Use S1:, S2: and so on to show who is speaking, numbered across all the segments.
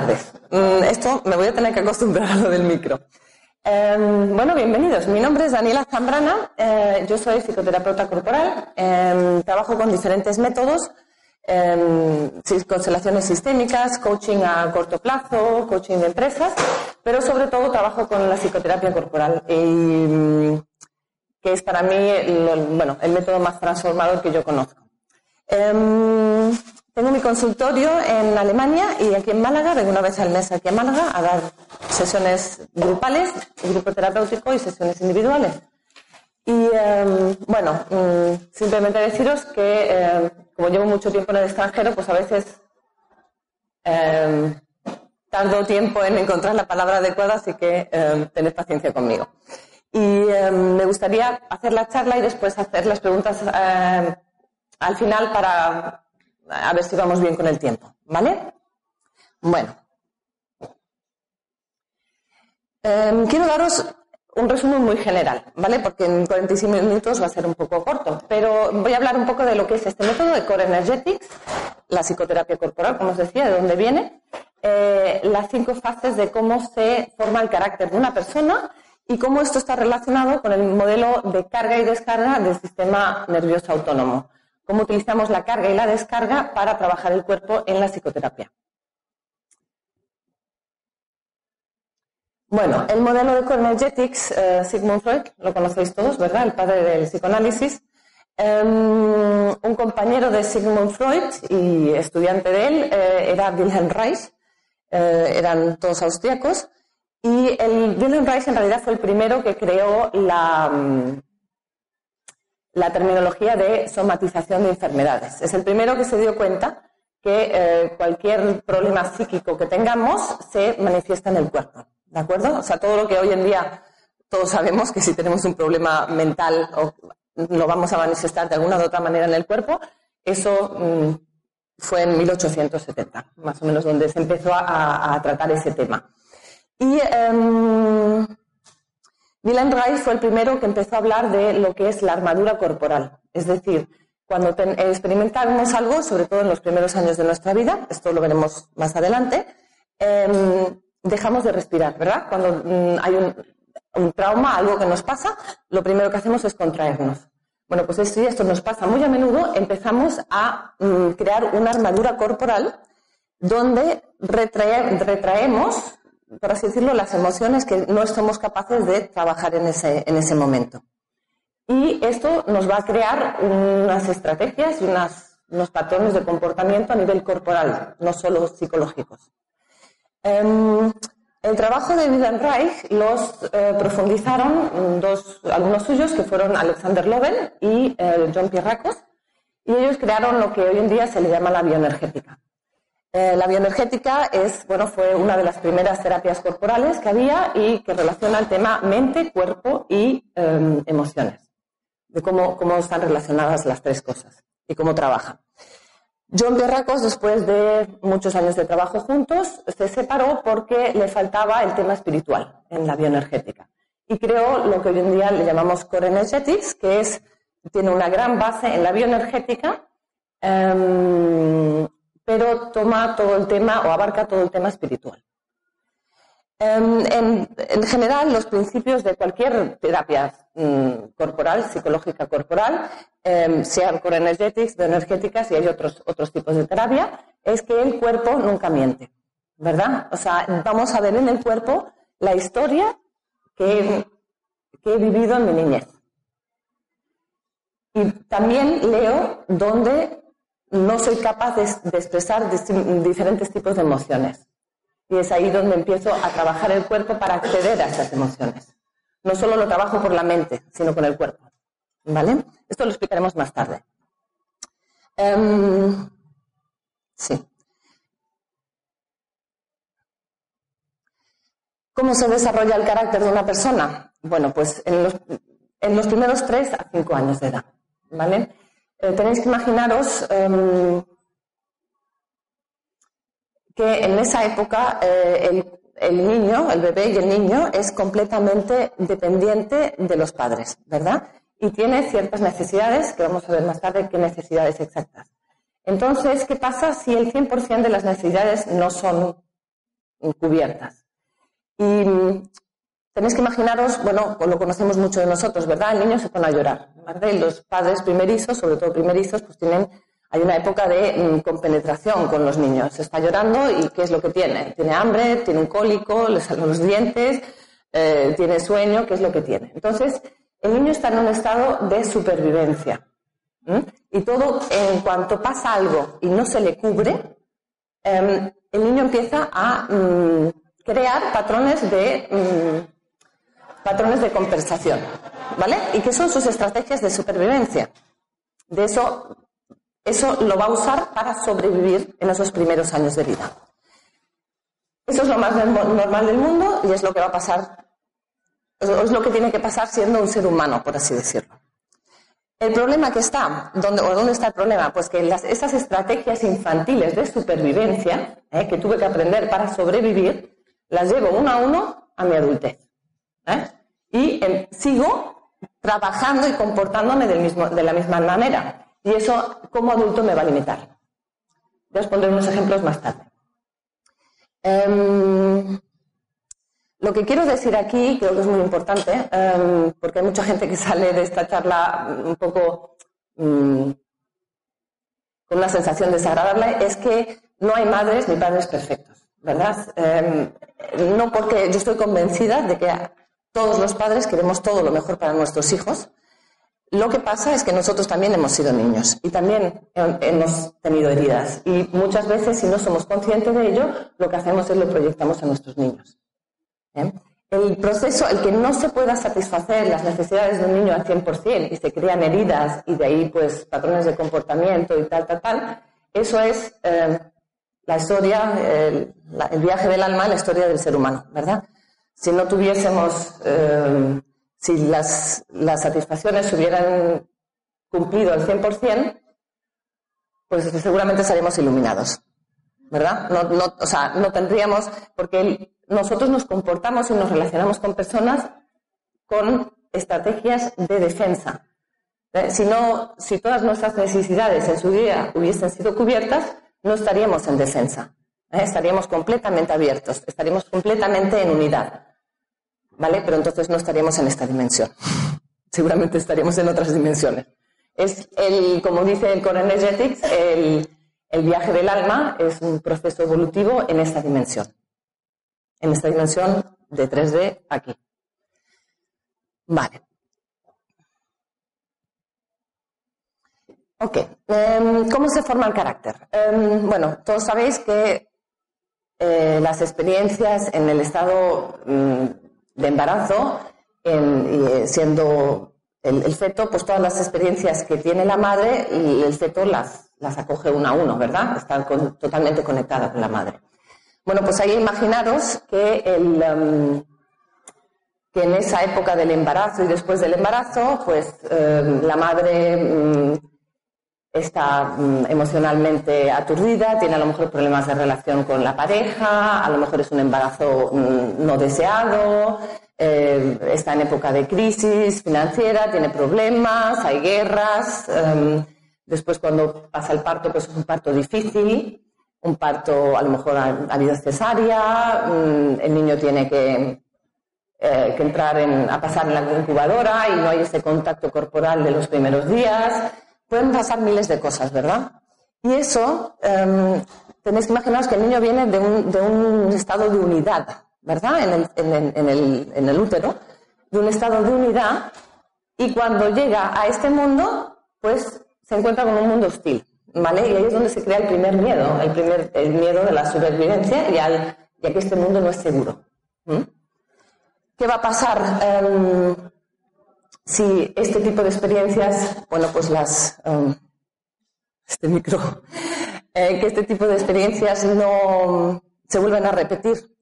S1: Tardes. Mm, esto me voy a tener que acostumbrar a lo del micro. Em, bueno, bienvenidos. Mi nombre es Daniela Zambrana. Eh, yo soy psicoterapeuta corporal. Em, trabajo con diferentes métodos, em, constelaciones sistémicas, coaching a corto plazo, coaching de empresas, pero sobre todo trabajo con la psicoterapia corporal, y, mm, que es para mí bueno, el método más transformador que yo conozco. Tengo mi consultorio en Alemania y aquí en Málaga, vengo una vez al mes aquí en Málaga a dar sesiones grupales, grupo terapéutico y sesiones individuales. Y em, bueno, mm, simplemente deciros que em, como llevo mucho tiempo en el extranjero, pues a veces em, tardo tiempo en encontrar la palabra adecuada, así que tened paciencia conmigo. Y me gustaría hacer la charla y después hacer las preguntas al final para a ver si vamos bien con el tiempo, ¿vale? Bueno. Em, quiero daros un resumen muy general, ¿vale? Porque en 45 minutos va a ser un poco corto, pero voy a hablar un poco de lo que es este método de Core Energetics, la psicoterapia corporal, como os decía, de dónde viene, eh, las cinco fases de cómo se forma el carácter de una persona y cómo esto está relacionado con el modelo de carga y descarga del sistema nervioso autónomo cómo utilizamos la carga y la descarga para trabajar el cuerpo en la psicoterapia. Bueno, el modelo de Cornergetics, eh, Sigmund Freud, lo conocéis todos, ¿verdad? El padre del psicoanálisis. Em, un compañero de Sigmund Freud y estudiante de él eh, era Wilhelm Reich, eh, eran todos austriacos, y el Wilhelm Reich en realidad fue el primero que creó la, la terminología de somatización de enfermedades. Es el primero que se dio cuenta que eh, cualquier problema psíquico que tengamos se manifiesta en el cuerpo. ¿De acuerdo? O sea, todo lo que hoy en día todos sabemos que si tenemos un problema mental o lo vamos a manifestar de alguna u otra manera en el cuerpo, eso mm, fue en 1870, más o menos, donde se empezó a, tratar ese tema. Y em, Milan Reich fue el primero que empezó a hablar de lo que es la armadura corporal. Es decir, cuando experimentamos algo, sobre todo en los primeros años de nuestra vida, esto lo veremos más adelante, em, dejamos de respirar, ¿verdad? Cuando mm, hay un, trauma, algo que nos pasa, lo primero que hacemos es contraernos. Bueno, pues si esto nos pasa muy a menudo, empezamos a mm, crear una armadura corporal donde retraemos por así decirlo, las emociones que no somos capaces de trabajar en ese, en ese momento. Y esto nos va a crear unas estrategias y unos patrones de comportamiento a nivel corporal, no solo psicológicos. Em, el trabajo de Wilhelm Reich los eh, profundizaron dos alumnos suyos, que fueron Alexander Loven y eh, John Pierracos, y ellos crearon lo que hoy en día se le llama la bioenergética. Eh, la bioenergética es, bueno, fue una de las primeras terapias corporales que había y que relaciona el tema mente, cuerpo y em, emociones, de cómo, cómo están relacionadas las tres cosas y cómo trabajan. John Pierracos, después de muchos años de trabajo juntos, se separó porque le faltaba el tema espiritual en la bioenergética y creó lo que hoy en día le llamamos Core Energetics, que es tiene una gran base en la bioenergética, em, pero toma todo el tema o abarca todo el tema espiritual. Em, en, general, los principios de cualquier terapia mm, corporal, psicológica corporal, eh, sean core bioenergéticas y hay otros, otros tipos de terapia, es que el cuerpo nunca miente, ¿verdad? O sea, vamos a ver en el cuerpo la historia que, que he vivido en mi niñez. Y también leo donde no soy capaz de, expresar diferentes tipos de emociones. Y es ahí donde empiezo a trabajar el cuerpo para acceder a esas emociones. No solo lo trabajo por la mente, sino con el cuerpo. ¿Vale? Esto lo explicaremos más tarde. Em, sí. ¿Cómo se desarrolla el carácter de una persona? Bueno, pues en los, primeros tres a cinco años de edad. ¿Vale? Eh, tenéis que imaginaros em, que en esa época eh, el, niño, el bebé y el niño es completamente dependiente de los padres, ¿verdad? Y tiene ciertas necesidades, que vamos a ver más tarde qué necesidades exactas. Entonces, ¿qué pasa si el 100% de las necesidades no son cubiertas? Y tenéis que imaginaros, bueno, lo conocemos mucho de nosotros, ¿verdad? El niño se pone a llorar, los padres primerizos, sobre todo primerizos, pues tienen hay una época de mm, compenetración con los niños. Está llorando y ¿qué es lo que tiene? Tiene hambre, tiene un cólico, le salen los dientes, eh, tiene sueño, ¿qué es lo que tiene? Entonces, el niño está en un estado de supervivencia. Y todo, en cuanto pasa algo y no se le cubre, em, el niño empieza a mm, crear patrones de, mm, patrones de compensación. ¿Vale? ¿Y qué son sus estrategias de supervivencia? De eso eso lo va a usar para sobrevivir en esos primeros años de vida. Eso es lo más normal del mundo y es lo que va a pasar, es lo que tiene que pasar siendo un ser humano, por así decirlo. El problema que está, ¿dónde, o dónde está el problema? Pues que las, esas estrategias infantiles de supervivencia ¿eh? que tuve que aprender para sobrevivir, las llevo uno a uno a mi adultez. ¿eh? Y sigo trabajando y comportándome de la misma manera. Y eso, como adulto, me va a limitar. Voy a pondré unos ejemplos más tarde. Em, lo que quiero decir aquí, creo que es muy importante, em, porque hay mucha gente que sale de esta charla un poco mm, con una sensación desagradable, es que no hay madres ni padres perfectos, ¿verdad? Em, no porque yo estoy convencida de que todos los padres queremos todo lo mejor para nuestros hijos, lo que pasa es que nosotros también hemos sido niños y también hemos tenido heridas. Y muchas veces, si no somos conscientes de ello, lo que hacemos es lo proyectamos a nuestros niños. El proceso, el que no se pueda satisfacer las necesidades de un niño al 100% y se crean heridas y de ahí pues patrones de comportamiento y tal, tal, tal, eso es eh, la historia, el, viaje del alma, la historia del ser humano, ¿verdad? Si no tuviésemos eh, si las, satisfacciones se hubieran cumplido al 100%, pues seguramente estaríamos iluminados, ¿verdad? No, no, o sea, no tendríamos, porque nosotros nos comportamos y nos relacionamos con personas con estrategias de defensa. ¿Eh? Si, no, si todas nuestras necesidades en su día hubiesen sido cubiertas, no estaríamos en defensa. ¿Eh? Estaríamos completamente abiertos, estaríamos completamente en unidad. ¿vale? Pero entonces no estaríamos en esta dimensión. Seguramente estaríamos en otras dimensiones. Es el, como dice el Core Energetics, el, el viaje del alma es un proceso evolutivo en esta dimensión. En esta dimensión de 3D aquí. Vale. Ok. Em, ¿Cómo se forma el carácter? Em, bueno, todos sabéis que eh, las experiencias en el estado mm, de embarazo, eh, siendo el, feto, pues todas las experiencias que tiene la madre, y el feto las, acoge uno a uno, ¿verdad? Están totalmente conectadas con la madre. Bueno, pues ahí imaginaros que, em, en esa época del embarazo y después del embarazo, pues em, la madre mm, está mm, emocionalmente aturdida, tiene a lo mejor problemas de relación con la pareja, a lo mejor es un embarazo mm, no deseado, eh, está en época de crisis financiera, tiene problemas, hay guerras. Em, después, cuando pasa el parto, pues es un parto difícil, un parto a lo mejor ha, habido cesárea, mm, el niño tiene que, eh, que entrar a pasar en la incubadora y no hay ese contacto corporal de los primeros días. Pueden pasar miles de cosas, ¿verdad? Y eso, em, tenéis que imaginaros que el niño viene de un, de un estado de unidad, ¿verdad? En el, en, el, en el útero, de un estado de unidad, y cuando llega a este mundo, pues se encuentra con un mundo hostil, ¿vale? Y ahí es donde se crea el primer miedo, el, primer, el miedo de la supervivencia y, al, ya que este mundo no es seguro. ¿Qué va a pasar em, si este tipo de experiencias, bueno, pues las... Em, este micro, eh, que este tipo de experiencias no se vuelven a repetir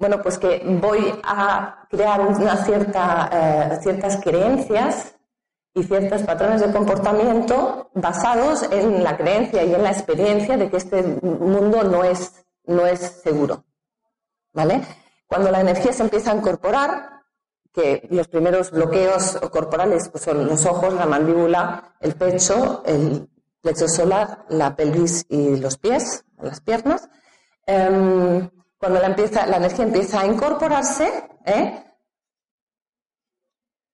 S1: bueno, pues que voy a crear una cierta, eh, ciertas creencias y ciertos patrones de comportamiento basados en la creencia y en la experiencia de que este mundo no es, no es seguro. ¿Vale? Cuando la energía se empieza a incorporar, que los primeros bloqueos corporales pues son los ojos, la mandíbula, el pecho, el plexo solar, la pelvis y los pies, las piernas, em, cuando la, empieza, la energía empieza a incorporarse, ¿eh?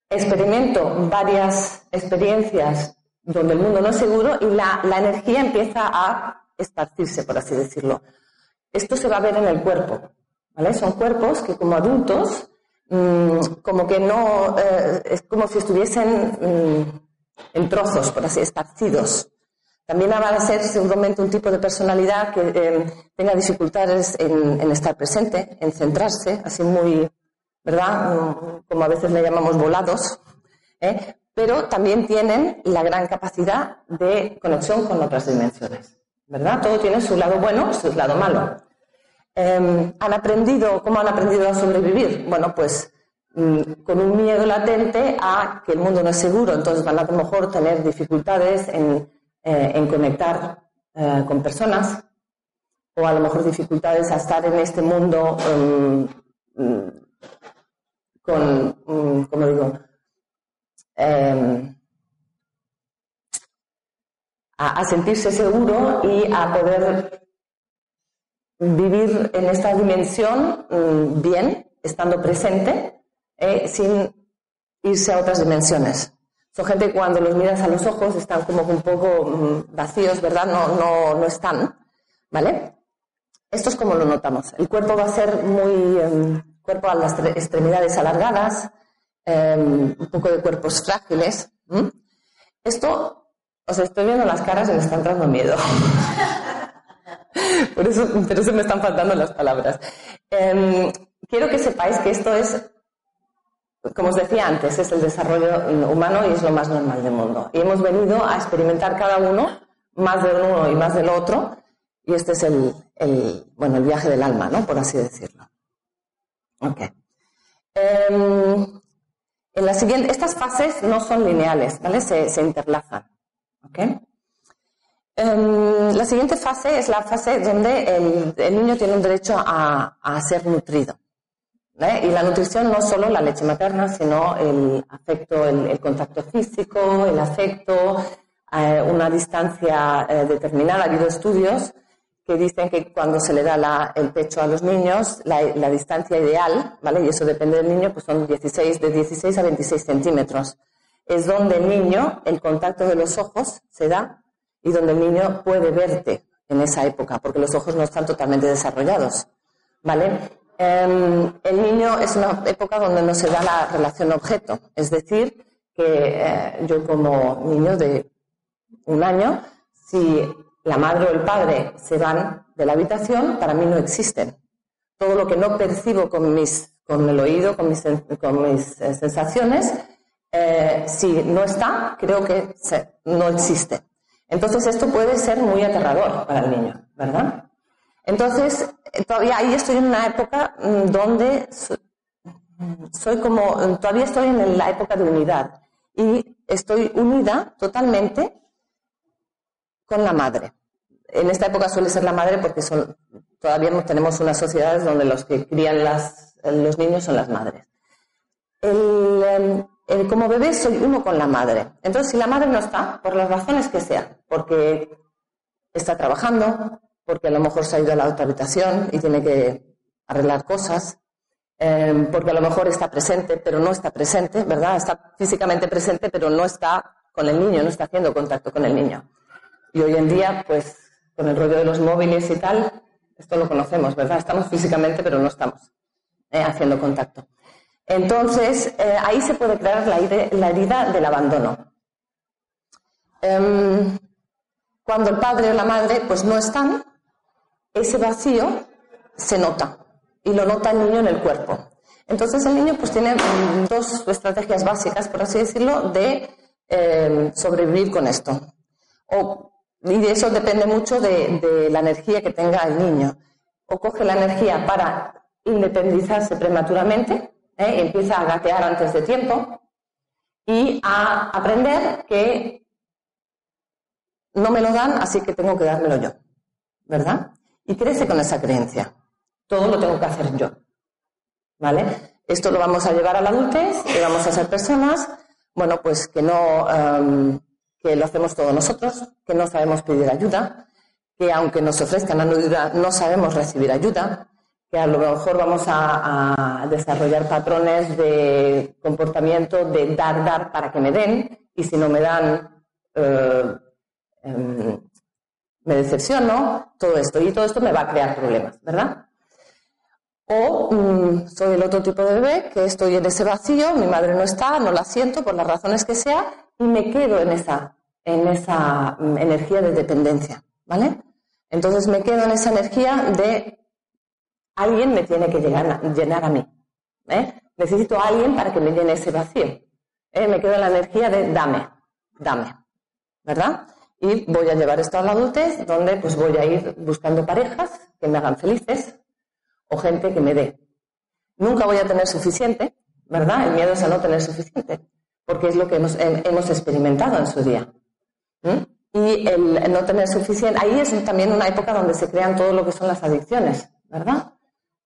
S1: experimento varias experiencias donde el mundo no es seguro y la, energía empieza a esparcirse, por así decirlo. Esto se va a ver en el cuerpo. ¿vale? Son cuerpos que como adultos, mm, como que no, eh, es como si estuviesen mm, en trozos, por así, esparcidos. También va a ser seguramente un tipo de personalidad que eh, tenga dificultades en, estar presente, en centrarse, así muy, ¿verdad? Mm, como a veces le llamamos volados. ¿eh? Pero también tienen la gran capacidad de conexión con otras dimensiones, ¿verdad? Todo tiene su lado bueno, su lado malo. Em, ¿Han aprendido, cómo han aprendido a sobrevivir? Bueno, pues mm, con un miedo latente a que el mundo no es seguro, entonces van a, a lo mejor tener dificultades en eh, en conectar eh, con personas o a lo mejor dificultades a estar en este mundo em, mm, con, mm, como digo, em, a, sentirse seguro y a poder vivir en esta dimensión mm, bien, estando presente, eh, sin irse a otras dimensiones. Son gente que cuando los miras a los ojos están como un poco mm, vacíos, ¿verdad? No, no, no están, ¿vale? Esto es como lo notamos. El cuerpo va a ser muy, em, cuerpo a las extremidades alargadas, em, un poco de cuerpos frágiles. Esto, os estoy viendo las caras y me está entrando miedo. por, eso, por eso me están faltando las palabras. Em, quiero que sepáis que esto es como os decía antes, es el desarrollo humano y es lo más normal del mundo. Y hemos venido a experimentar cada uno, más de uno y más del otro, y este es el, bueno, el viaje del alma, ¿no? Por así decirlo. Ok. Em, en la siguiente, estas fases no son lineales, ¿vale? Se, interlazan. ¿Ok? Em, la siguiente fase es la fase donde el, niño tiene un derecho a ser nutrido. Y la nutrición no solo la leche materna, sino el afecto, el, contacto físico, el afecto, eh, una distancia eh, determinada. Ha habido estudios que dicen que cuando se le da el pecho a los niños, la, distancia ideal, ¿vale? Y eso depende del niño, pues son 16, de 16 a 26 centímetros. Es donde el niño, el contacto de los ojos se da y donde el niño puede verte en esa época, porque los ojos no están totalmente desarrollados, ¿vale? Em, el niño es una época donde no se da la relación objeto, es decir, que eh, yo como niño de un año, si la madre o el padre se van de la habitación, para mí no existen. Todo lo que no percibo con, mis, con el oído, con mis, con mis eh, sensaciones, eh, si no está, creo que no existe. Entonces esto puede ser muy aterrador para el niño, ¿verdad? Entonces, todavía ahí estoy en una época mm, donde soy como, todavía estoy en la época de unidad y estoy unida totalmente con la madre. En esta época suele ser la madre porque son, todavía tenemos unas sociedades donde los que crían los niños son las madres. Em, como bebé soy uno con la madre. Entonces, si la madre no está, por las razones que sean, porque está trabajando, porque a lo mejor se ha ido a la otra habitación y tiene que arreglar cosas, em, porque a lo mejor está presente, pero no está presente, ¿verdad? Está físicamente presente, pero no está con el niño, no está haciendo contacto con el niño. Y hoy en día, pues, con el rollo de los móviles y tal, esto lo conocemos, ¿verdad? Estamos físicamente, pero no estamos eh, haciendo contacto. Entonces, eh, ahí se puede crear la, herida del abandono. Em, cuando el padre o la madre pues no están, ese vacío se nota y lo nota el niño en el cuerpo. Entonces el niño pues tiene mm, dos estrategias básicas, por así decirlo, de em, sobrevivir con esto. y de eso depende mucho de, la energía que tenga el niño. O coge la energía para independizarse prematuramente, ¿eh? empieza a gatear antes de tiempo y a aprender que no me lo dan, así que tengo que dármelo yo, ¿verdad? Y crece con esa creencia. Todo lo tengo que hacer yo, ¿vale? Esto lo vamos a llevar a la adultez y vamos a ser personas, bueno, pues que no, em, que lo hacemos todos nosotros, que no sabemos pedir ayuda, que aunque nos ofrezcan ayuda, no sabemos recibir ayuda, que a lo mejor vamos a, desarrollar patrones de comportamiento de dar, dar para que me den, y si no me dan, eh, em, me decepciono, todo esto, y todo esto me va a crear problemas, ¿verdad? O mm, soy el otro tipo de bebé, que estoy en ese vacío, mi madre no está, no la siento por las razones que sea, y me quedo en esa, en esa mm, energía de dependencia, ¿vale? Entonces me quedo en esa energía de alguien me tiene que llenar a mí. ¿eh? Necesito a alguien para que me llene ese vacío. ¿eh? Me quedo la energía de dame, dame. ¿Verdad? Y voy a llevar esto a la adultez, donde pues voy a ir buscando parejas que me hagan felices o gente que me dé. Nunca voy a tener suficiente, ¿verdad? El miedo es a no tener suficiente, porque es lo que hemos, experimentado en su día. Y el no tener suficiente, ahí es también una época donde se crean todo lo que son las adicciones, ¿verdad?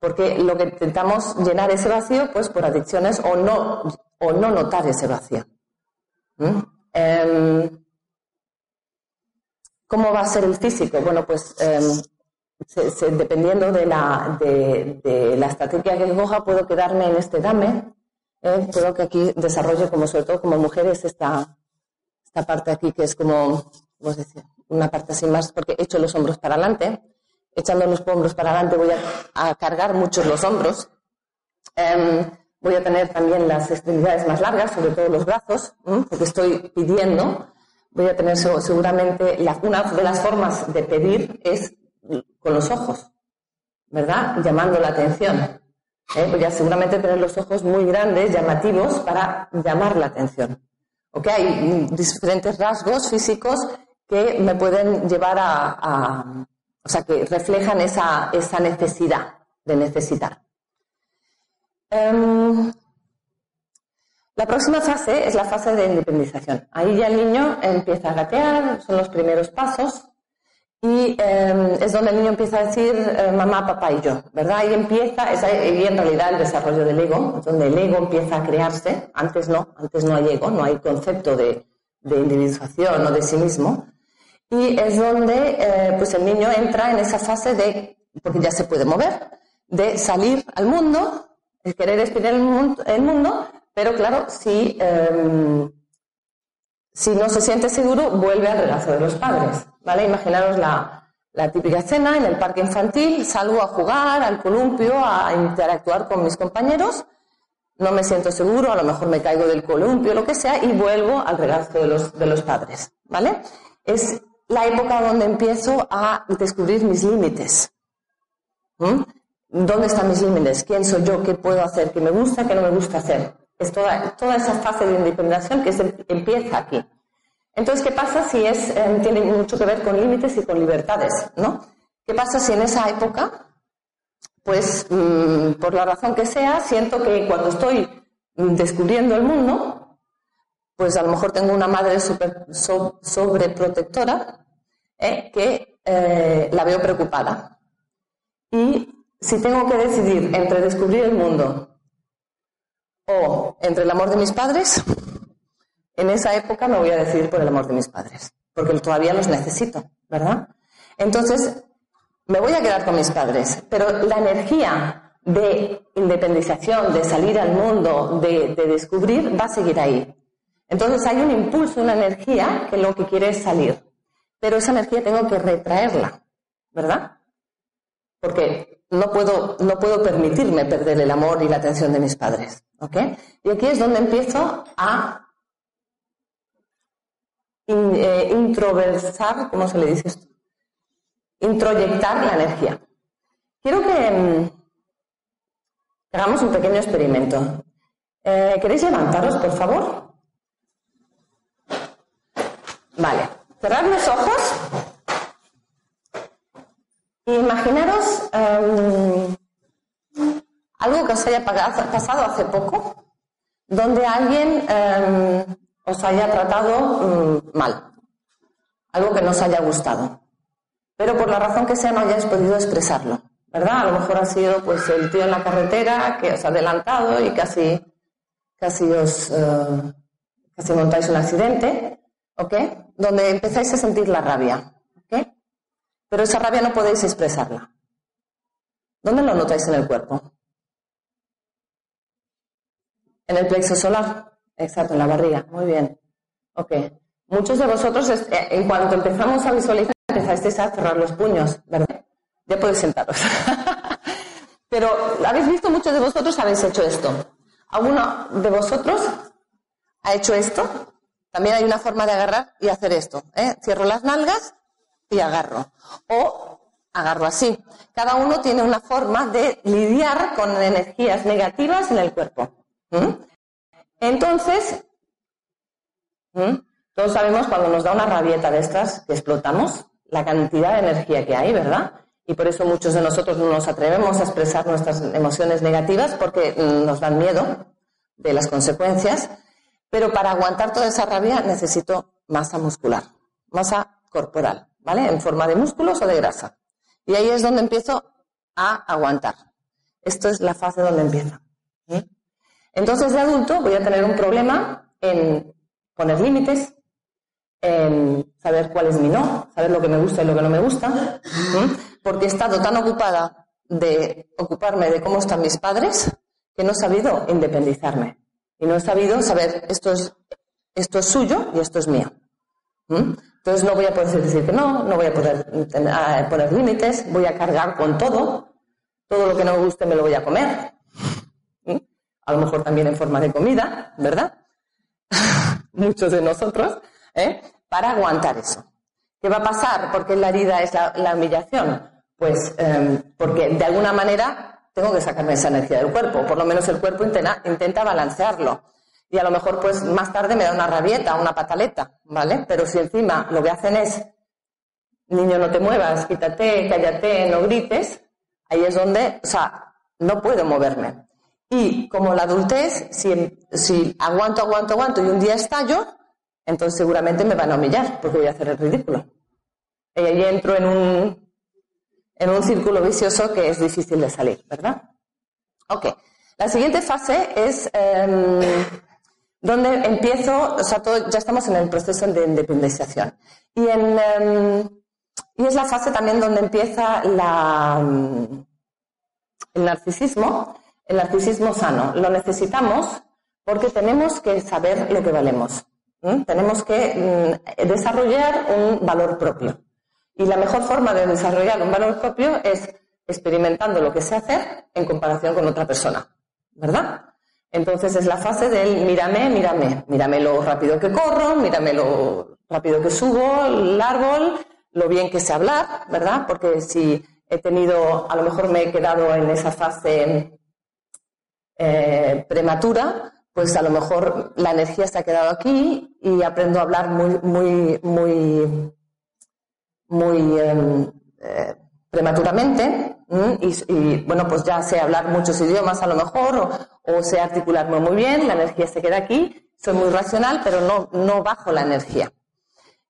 S1: Porque lo que intentamos llenar ese vacío, pues por adicciones o no, o no notar ese vacío. ¿Mm? Em, ¿Cómo va a ser el físico? Bueno, pues em, dependiendo de la, de, la estrategia que coja, puedo quedarme en este dame. ¿eh? puedo que aquí desarrolle, como sobre todo como mujeres, esta, esta parte aquí que es como. Una parte así más, porque he hecho los hombros para adelante echando los hombros para adelante voy a, cargar muchos los hombros. Em, voy a tener también las extremidades más largas, sobre todo los brazos, porque estoy pidiendo. Voy a tener seguramente, una de las formas de pedir es con los ojos, ¿verdad? Llamando la atención. ¿eh? Voy a seguramente tener los ojos muy grandes, llamativos, para llamar la atención. ¿Ok? Hay diferentes rasgos físicos que me pueden llevar a o sea, que reflejan esa, necesidad de necesitar. Em, la próxima fase es la fase de independización. Ahí ya el niño empieza a gatear, son los primeros pasos, y em, es donde el niño empieza a decir eh, mamá, papá y yo, ¿verdad? Ahí empieza, ahí en realidad el desarrollo del ego, es donde el ego empieza a crearse. Antes no, antes no hay ego, no hay concepto de, de individuación o de sí mismo. Y es donde eh, pues el niño entra en esa fase de, porque ya se puede mover, de salir al mundo, el querer expirar el mundo, pero claro, si, em, si no se siente seguro, vuelve al regazo de los padres. ¿vale? Imaginaros la, la típica cena en el parque infantil, salgo a jugar al columpio, a interactuar con mis compañeros, no me siento seguro, a lo mejor me caigo del columpio, lo que sea, y vuelvo al regazo de los, de los padres. ¿Vale? Es la época donde empiezo a descubrir mis límites. ¿Mm? ¿Dónde están mis límites? ¿Quién soy yo? ¿Qué puedo hacer? ¿Qué me gusta? ¿Qué no me gusta hacer? Es toda, esa fase de independización que empieza aquí. Entonces, ¿qué pasa si es, em, tiene mucho que ver con límites y con libertades? ¿no? ¿Qué pasa si en esa época, pues mm, por la razón que sea, siento que cuando estoy mm, descubriendo el mundo, pues a lo mejor tengo una madre super, sobreprotectora ¿eh? que eh, la veo preocupada. Y si tengo que decidir entre descubrir el mundo o entre el amor de mis padres, en esa época me voy a decidir por el amor de mis padres, porque todavía los necesito, ¿verdad? Entonces, me voy a quedar con mis padres, pero la energía de independización, de salir al mundo, de, descubrir, va a seguir ahí. Entonces hay un impulso, una energía que lo que quiere es salir. Pero esa energía tengo que retraerla, ¿verdad? Porque no puedo, no puedo permitirme perder el amor y la atención de mis padres. ¿Ok? Y aquí es donde empiezo a eh, introversar, ¿cómo se le dice esto? Introyectar la energía. Quiero que mm, hagamos un pequeño experimento. Eh, ¿Queréis levantaros, por favor? Vale. Cerrad los ojos. Imaginaros em, algo que os haya pasado hace poco, donde alguien em, os haya tratado mm, mal, algo que no os haya gustado, pero por la razón que sea no hayáis podido expresarlo, ¿verdad? A lo mejor ha sido pues el tío en la carretera que os ha adelantado y casi, casi os eh, casi montáis un accidente, ¿ok? Donde empezáis a sentir la rabia, ¿ok? Pero esa rabia no podéis expresarla. ¿Dónde lo notáis en el cuerpo? En el plexo solar. Exacto, en la barriga. Muy bien. Ok. Muchos de vosotros, eh, en cuanto empezamos a visualizar, empezasteis a cerrar los puños, ¿verdad? Ya podéis sentaros. Pero, ¿habéis visto? Muchos de vosotros habéis hecho esto. ¿Alguno de vosotros ha hecho esto? También hay una forma de agarrar y hacer esto. ¿eh? Cierro las nalgas y agarro. O agarro así. Cada uno tiene una forma de lidiar con energías negativas en el cuerpo. Entonces, todos sabemos cuando nos da una rabieta de estas que explotamos, la cantidad de energía que hay, ¿verdad? Y por eso muchos de nosotros no nos atrevemos a expresar nuestras emociones negativas porque nos dan miedo de las consecuencias. Pero para aguantar toda esa rabia necesito masa muscular, masa corporal, ¿vale? En forma de músculos o de grasa. Y ahí es donde empiezo a aguantar. Esto es la fase donde empieza. Entonces, de adulto voy a tener un problema en poner límites, en saber cuál es mi no, saber lo que me gusta y lo que no me gusta, porque he estado tan ocupada de ocuparme de cómo están mis padres que no he sabido independizarme y no he sabido saber esto es, esto es suyo y esto es mío. Entonces no voy a poder decir que no, no voy a poder poner límites, voy a cargar con todo, todo lo que no me guste me lo voy a comer, a lo mejor también en forma de comida, ¿verdad? Muchos de nosotros, ¿eh? para aguantar eso. ¿Qué va a pasar? ¿Por qué la herida es la, humillación? Pues em, porque de alguna manera tengo que sacarme esa energía del cuerpo, por lo menos el cuerpo intenta, intenta balancearlo. Y a lo mejor pues más tarde me da una rabieta, una pataleta, ¿vale? Pero si encima lo que hacen es, niño no te muevas, quítate, cállate, no grites, ahí es donde, o sea, no puedo moverme. Y como la adultez, si, aguanto, aguanto, aguanto y un día estallo, entonces seguramente me van a humillar porque voy a hacer el ridículo. Y ahí entro en un, en un círculo vicioso que es difícil de salir, ¿verdad? Ok. La siguiente fase es em, donde empiezo, o sea, ya estamos en el proceso de independización. Em, y es la fase también donde empieza la, el narcisismo el narcisismo sano. Lo necesitamos porque tenemos que saber lo que valemos. Tenemos que mm, desarrollar un valor propio. Y la mejor forma de desarrollar un valor propio es experimentando lo que sé hacer en comparación con otra persona. ¿Verdad? Entonces es la fase del mírame, mírame. Mírame lo rápido que corro, mírame lo rápido que subo el árbol, lo bien que sé hablar, ¿verdad? Porque si he tenido, a lo mejor me he quedado en esa fase eh, prematura, pues a lo mejor la energía se ha quedado aquí y aprendo a hablar muy, muy, muy, muy eh, prematuramente. Y, bueno, pues ya sé hablar muchos idiomas a lo mejor o, sé articularme muy bien, la energía se queda aquí, soy muy racional, pero no, no bajo la energía.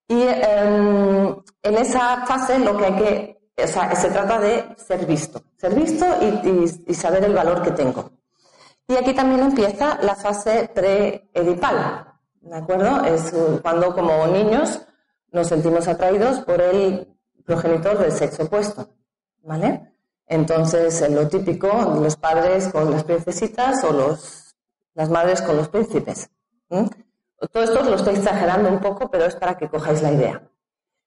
S1: Y em, en esa fase lo que hay que, o sea, se trata de ser visto, ser visto y saber el valor que tengo. Y aquí también empieza la fase preedipal, ¿de acuerdo? Es cuando como niños nos sentimos atraídos por el progenitor del sexo opuesto, ¿vale? Entonces, lo típico, los padres con las princesitas o los, las madres con los príncipes. Todo esto lo estoy exagerando un poco, pero es para que cojáis la idea.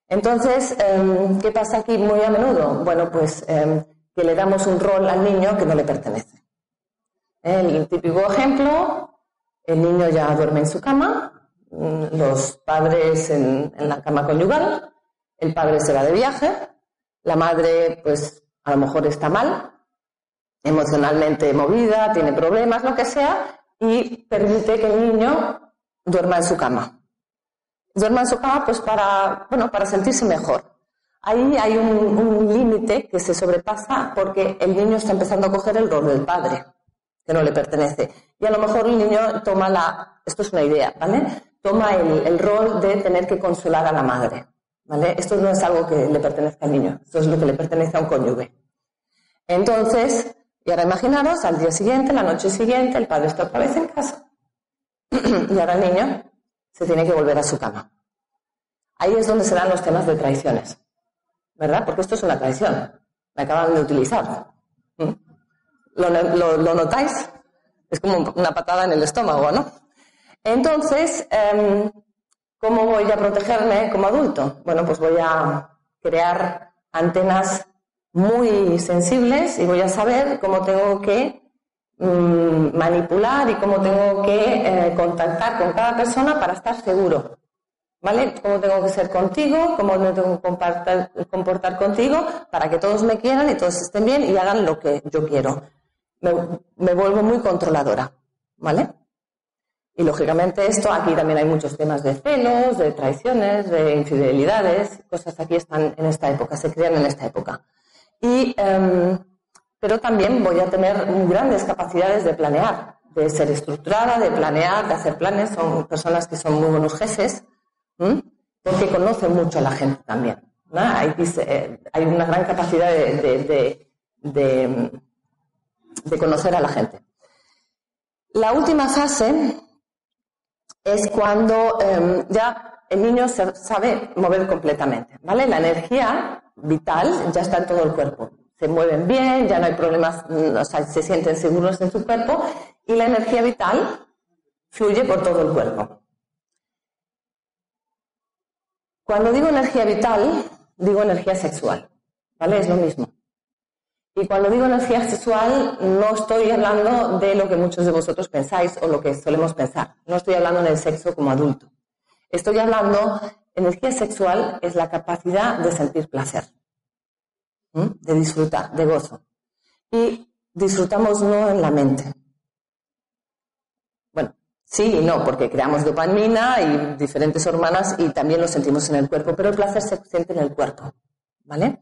S1: Entonces, em, ¿qué pasa aquí muy a menudo? Bueno, pues em, que le damos un rol al niño que no le pertenece. El típico ejemplo, el niño ya duerme en su cama, los padres en, la cama conyugal, el padre se va de viaje, la madre pues a lo mejor está mal, emocionalmente movida, tiene problemas, lo que sea, y permite que el niño duerma en su cama. Duerma en su cama pues para, bueno, para sentirse mejor. Ahí hay un, un límite que se sobrepasa porque el niño está empezando a coger el rol del padre, que no le pertenece. Y a lo mejor el niño toma la, esto es una idea, ¿vale? Toma el, el rol de tener que consolar a la madre, ¿vale? Esto no es algo que le pertenezca al niño, esto es lo que le pertenece a un cónyuge. Entonces, y ahora imaginaros, al día siguiente, la noche siguiente, el padre está otra vez en casa y ahora el niño se tiene que volver a su cama. Ahí es donde se dan los temas de traiciones, ¿verdad? Porque esto es una traición. Me acaban de utilizar. ¿Mm? ¿Lo, notáis? Es como una patada en el estómago, ¿no? Entonces, em, ¿cómo voy a protegerme como adulto? Bueno, pues voy a crear antenas muy sensibles y voy a saber cómo tengo que Mm, manipular y cómo tengo que eh, contactar con cada persona para estar seguro. ¿Vale? Cómo tengo que ser contigo, cómo me tengo que comportar, contigo para que todos me quieran y todos estén bien y hagan lo que yo quiero. Me, me vuelvo muy controladora. ¿Vale? Y lógicamente esto, aquí también hay muchos temas de celos, de traiciones, de infidelidades, cosas aquí están en esta época, se crean en esta época. Y em, pero también voy a tener grandes capacidades de planear, de ser estructurada, de planear, de hacer planes. Son personas que son muy buenos jefes, porque conocen mucho a la gente también. Eh, hay, una gran capacidad de, conocer a la gente. La última fase es cuando em, ya el niño se sabe mover completamente, ¿vale? La energía vital ya está en todo el cuerpo se mueven bien, ya no hay problemas, mm, se sienten seguros en su cuerpo y la energía vital fluye por todo el cuerpo. Cuando digo energía vital, digo energía sexual, ¿vale? Es lo mismo. Y cuando digo energía sexual, no estoy hablando de lo que muchos de vosotros pensáis o lo que solemos pensar. No estoy hablando del sexo como adulto. Estoy hablando, energía sexual es la capacidad de sentir placer de disfrutar, de gozo. Y disfrutamos no en la mente. Bueno, sí y no, porque creamos dopamina y diferentes hormonas y también lo sentimos en el cuerpo, pero el placer se siente en el cuerpo. ¿Vale?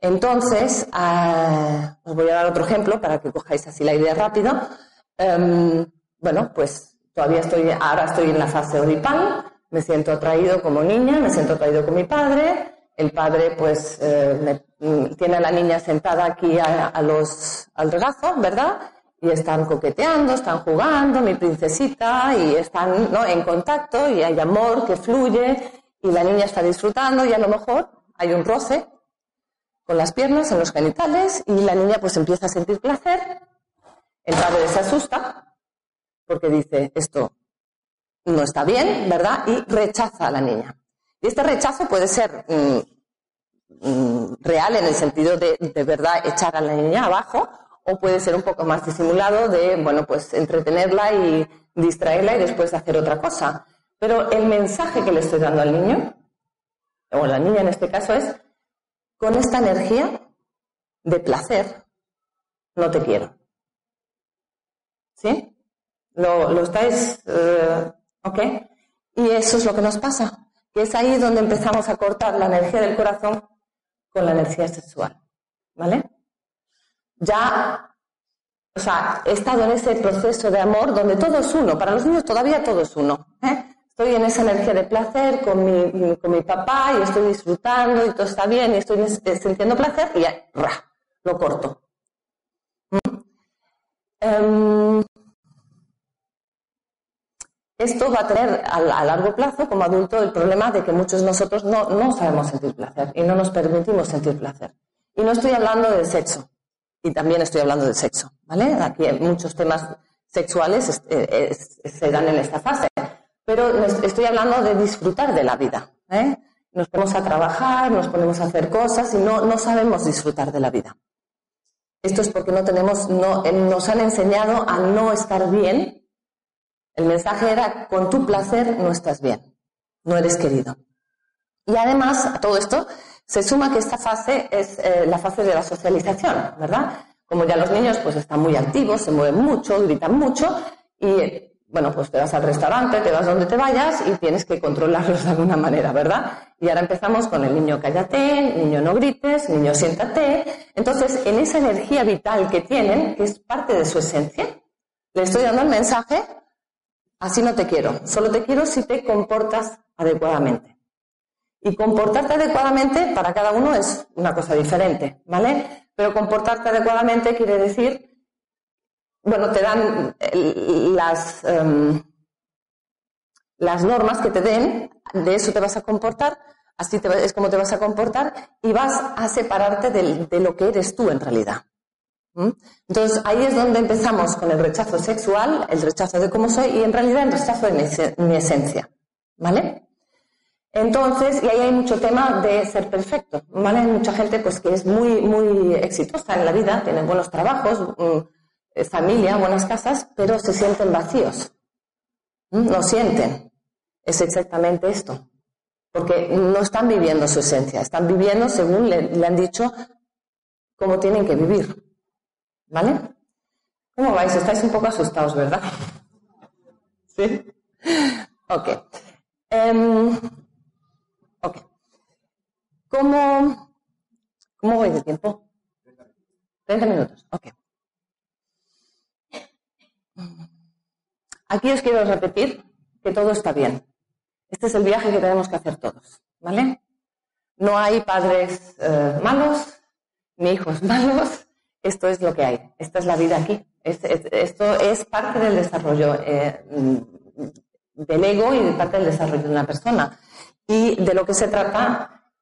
S1: Entonces, ah, os voy a dar otro ejemplo para que cojáis así la idea rápido. Em, bueno, pues todavía estoy, ahora estoy en la fase odipal, me siento atraído como niña, me siento atraído con mi padre, el padre pues eh, mm, tiene a la niña sentada aquí a, los, al regazo, ¿verdad? Y están coqueteando, están jugando, mi princesita, y están ¿no? en contacto y hay amor que fluye y la niña está disfrutando y a lo mejor hay un roce con las piernas en los genitales y la niña pues empieza a sentir placer. El padre se asusta porque dice esto no está bien, ¿verdad? Y rechaza a la niña. Y este rechazo puede ser mm, mm, real en el sentido de de verdad echar a la niña abajo o puede ser un poco más disimulado de, bueno, pues entretenerla y distraerla y después hacer otra cosa. Pero el mensaje que le estoy dando al niño, o a la niña en este caso, es, con esta energía de placer, no te quiero. ¿Sí? ¿Lo, estáis? Eh, ¿Ok? Y eso es lo que nos pasa es ahí donde empezamos a cortar la energía del corazón con la energía sexual. ¿Vale? Ya, o sea, he estado en ese proceso de amor donde todo es uno. Para los niños todavía todo es uno. ¿eh? Estoy en esa energía de placer con mi, con mi papá y estoy disfrutando y todo está bien y estoy sintiendo placer y ya, lo corto. ¿Mm? Em, esto va a tener a, largo plazo como adulto el problema de que muchos de nosotros no, no sabemos sentir placer y no nos permitimos sentir placer. Y no estoy hablando del sexo, y también estoy hablando del sexo, ¿vale? Aquí muchos temas sexuales eh, se dan en esta fase, pero estoy hablando de disfrutar de la vida. ¿eh? Nos ponemos a trabajar, nos ponemos a hacer cosas y no, no sabemos disfrutar de la vida. Esto es porque no tenemos, no, eh, nos han enseñado a no estar bien el mensaje era, con tu placer no estás bien, no eres querido. Y además, a todo esto, se suma que esta fase es eh, la fase de la socialización, ¿verdad? Como ya los niños pues están muy activos, se mueven mucho, gritan mucho y, bueno, pues te vas al restaurante, te vas donde te vayas y tienes que controlarlos de alguna manera, ¿verdad? Y ahora empezamos con el niño cállate, niño no grites, niño siéntate. Entonces, en esa energía vital que tienen, que es parte de su esencia, le estoy dando el mensaje Así no te quiero. Solo te quiero si te comportas adecuadamente. Y comportarte adecuadamente para cada uno es una cosa diferente, ¿vale? Pero comportarte adecuadamente quiere decir, bueno, te dan las, em, las normas que te den, de eso te vas a comportar, así es como te vas a comportar y vas a separarte de lo que eres tú en realidad. ¿Mm? Entonces ahí es donde empezamos con el rechazo sexual, el rechazo de cómo soy y en realidad el rechazo de mi, esencia. ¿Vale? Entonces, y ahí hay mucho tema de ser perfecto, ¿vale? Hay mucha gente pues que es muy, muy exitosa en la vida, tiene buenos trabajos, mm, familia, buenas casas, pero se sienten vacíos. ¿Mm? No sienten. Es exactamente esto. Porque no están viviendo su esencia, están viviendo según le han dicho cómo tienen que vivir. ¿Vale? ¿Cómo vais? Estáis un poco asustados, ¿verdad? ¿Sí? Ok. Ok. ¿Cómo, ¿Cómo voy de tiempo? 30 minutos. Ok. Aquí os quiero repetir que todo está bien. Este es el viaje que tenemos que hacer todos. ¿Vale? No hay padres eh, malos ni hijos malos esto es lo que hay, esta es la vida aquí. esto es parte del desarrollo eh, del ego y de parte del desarrollo de una persona. Y de lo que se trata,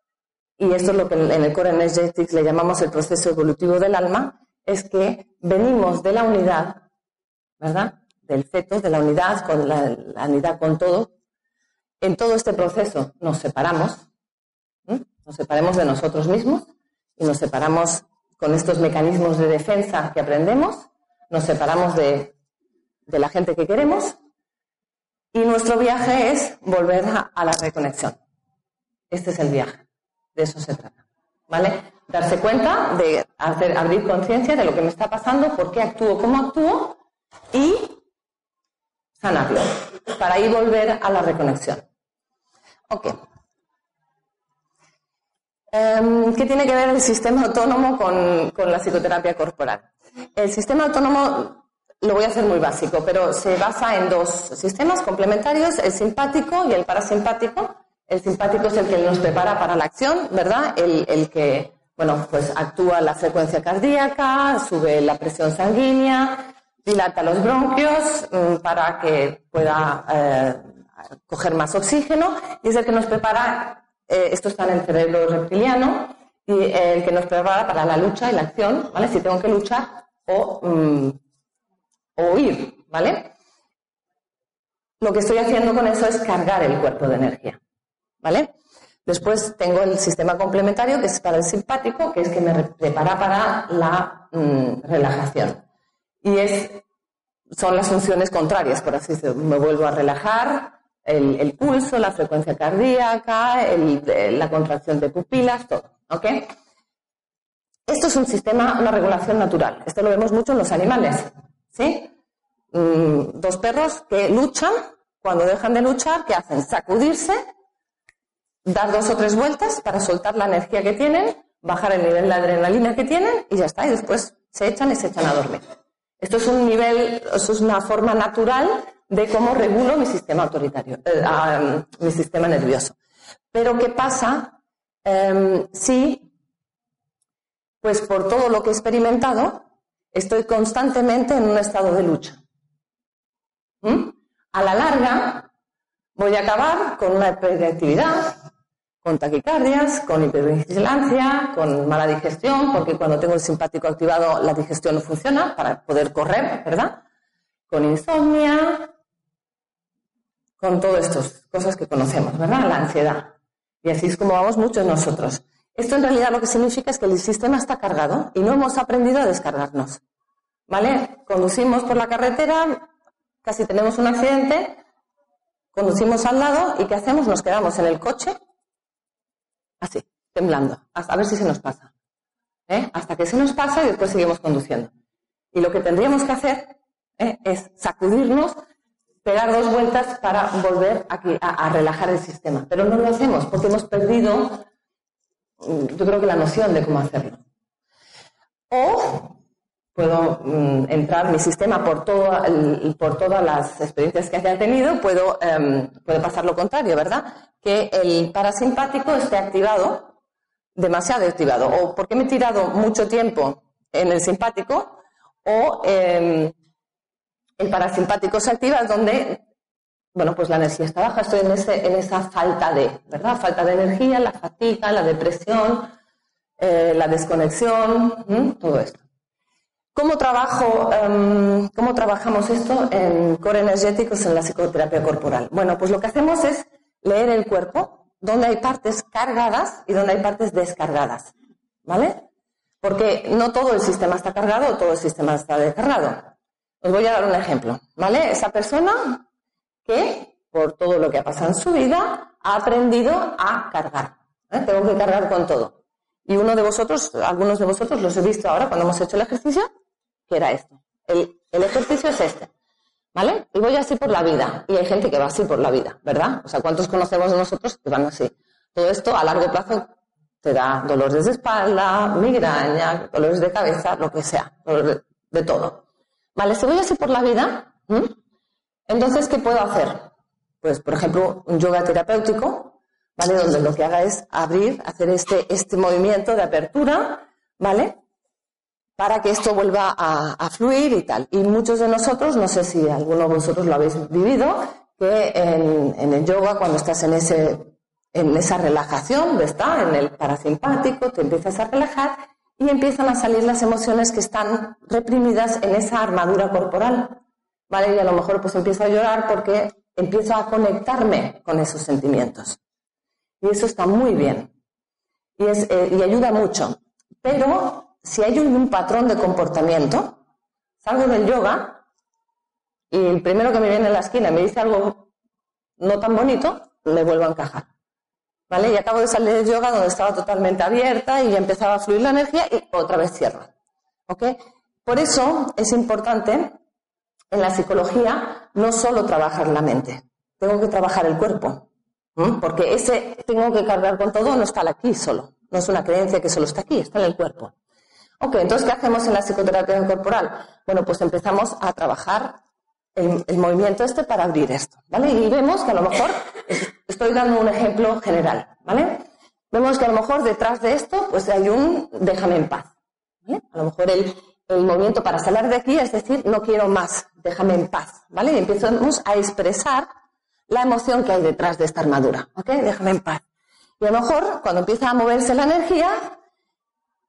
S1: y esto es lo que en el Core Energetics le llamamos el proceso evolutivo del alma, es que venimos de la unidad, ¿verdad? Del feto, de la unidad, con la, unidad con todo. En todo este proceso nos separamos, nos separamos de nosotros mismos y nos separamos con estos mecanismos de defensa que aprendemos, nos separamos de, la gente que queremos y nuestro viaje es volver a, la reconexión. Este es el viaje, de eso se trata. ¿Vale? Darse cuenta de hacer, abrir conciencia de lo que me está pasando, por qué actúo como actúo y sanarlo, para ahí volver a la reconexión. Ok. Em, ¿Qué tiene que ver el sistema autónomo con, la psicoterapia corporal? El sistema autónomo lo voy a hacer muy básico, pero se basa en dos sistemas complementarios, el simpático y el parasimpático. El simpático es el que nos prepara para la acción, ¿verdad? El, que, bueno, pues actúa la frecuencia cardíaca, sube la presión sanguínea, dilata los bronquios mm, para que pueda eh, coger más oxígeno y es el que nos prepara eh, esto está en el cerebro reptiliano y el que nos prepara para la lucha y la acción, ¿vale? Si tengo que luchar o, mm, o huir, ¿vale? Lo que estoy haciendo con eso es cargar el cuerpo de energía, ¿vale? Después tengo el sistema complementario que es para el simpático, que es que me prepara para la mm, relajación. Y es, son las funciones contrarias, por así decirlo. Me vuelvo a relajar, el, pulso, la frecuencia cardíaca, la contracción de pupilas, todo. ¿ok? Esto es un sistema, una regulación natural. Esto lo vemos mucho en los animales. ¿sí? Mm, dos perros que luchan, cuando dejan de luchar, ¿qué hacen? Sacudirse, dar dos o tres vueltas para soltar la energía que tienen, bajar el nivel de adrenalina que tienen y ya está. Y después se echan y se echan a dormir. Esto es un nivel, esto es una forma natural de cómo regulo mi sistema autoritario, eh, ah, mi sistema nervioso. Pero ¿qué pasa em, si, pues por todo lo que he experimentado, estoy constantemente en un estado de lucha? ¿Mm? a la larga voy a acabar con una hiperactividad, con taquicardias, con hipervigilancia, con mala digestión, porque cuando tengo el simpático activado la digestión no funciona para poder correr, ¿verdad? Con insomnia, con todas estas cosas que conocemos, ¿verdad? La ansiedad. Y así es como vamos muchos nosotros. Esto en realidad lo que significa es que el sistema está cargado y no hemos aprendido a descargarnos. ¿Vale? Conducimos por la carretera, casi tenemos un accidente, conducimos al lado y ¿qué hacemos? Nos quedamos en el coche, así, temblando, a ver si se nos pasa. ¿eh? Hasta que se nos pasa y después seguimos conduciendo. Y lo que tendríamos que hacer ¿eh? es sacudirnos, pegar dos vueltas para volver a, relajar el sistema. Pero no lo hacemos porque hemos perdido, yo creo que la noción de cómo hacerlo. O puedo mm, entrar mi sistema por, todo por todas las experiencias que haya tenido, puedo, em, puede pasar lo contrario, ¿verdad? Que el parasimpático esté activado, demasiado activado, o porque me he tirado mucho tiempo en el simpático, o em, el parasimpático se activa donde, bueno, pues la energía está baja, estoy en, ese, en esa falta de, ¿verdad? Falta de energía, la fatiga, la depresión, eh, la desconexión, todo esto. ¿Cómo, trabajo, em, ¿Cómo trabajamos esto en core energéticos en la psicoterapia corporal? Bueno, pues lo que hacemos es leer el cuerpo, donde hay partes cargadas y donde hay partes descargadas. ¿Vale? Porque no todo el sistema está cargado todo el sistema está descargado. Os voy a dar un ejemplo. ¿Vale? Esa persona que, por todo lo que ha pasado en su vida, ha aprendido a cargar. ¿eh? Tengo que cargar con todo. Y uno de vosotros, algunos de vosotros los he visto ahora cuando hemos hecho el ejercicio, que era esto. El, ejercicio es este. ¿Vale? Y voy así por la vida. Y hay gente que va así por la vida, ¿verdad? O sea, ¿cuántos conocemos de nosotros que van así? Todo esto a largo plazo te da dolores de espalda, migraña, dolores de cabeza, lo que sea, dolores de, todo. ¿Vale? Si voy así por la vida, entonces, ¿qué puedo hacer? Pues, por ejemplo, un yoga terapéutico, ¿vale? Donde lo que haga es abrir, hacer este, este movimiento de apertura, ¿vale? Para que esto vuelva a, fluir y tal. Y muchos de nosotros, no sé si alguno de vosotros lo habéis vivido, que en, el yoga, cuando estás en, ese, en esa relajación, está en el parasimpático, te empiezas a relajar y empiezan a salir las emociones que están reprimidas en esa armadura corporal. ¿Vale? Y a lo mejor pues empiezo a llorar porque empiezo a conectarme con esos sentimientos. Y eso está muy bien. Y, es, eh, y ayuda mucho. Pero si hay un, patrón de comportamiento, salgo del yoga y el primero que me viene en la esquina me dice algo no tan bonito, le vuelvo a encajar. ¿Vale? Y acabo de salir del yoga donde estaba totalmente abierta y empezaba a fluir la energía y otra vez cierro. ¿Ok? Por eso es importante en la psicología no solo trabajar la mente, tengo que trabajar el cuerpo. Porque ese tengo que cargar con todo no está aquí solo. No es una creencia que solo está aquí, está en el cuerpo. Ok, entonces, ¿qué hacemos en la psicoterapia corporal? Bueno, pues empezamos a trabajar el, movimiento este para abrir esto, ¿vale? Y vemos que a lo mejor, estoy dando un ejemplo general, ¿vale? Vemos que a lo mejor detrás de esto, pues hay un déjame en paz. A lo mejor el, el movimiento para salir de aquí es decir, no quiero más, déjame en paz, ¿vale? Y empezamos a expresar la emoción que hay detrás de esta armadura, ¿ok? Déjame en paz. Y a lo mejor, cuando empieza a moverse la energía,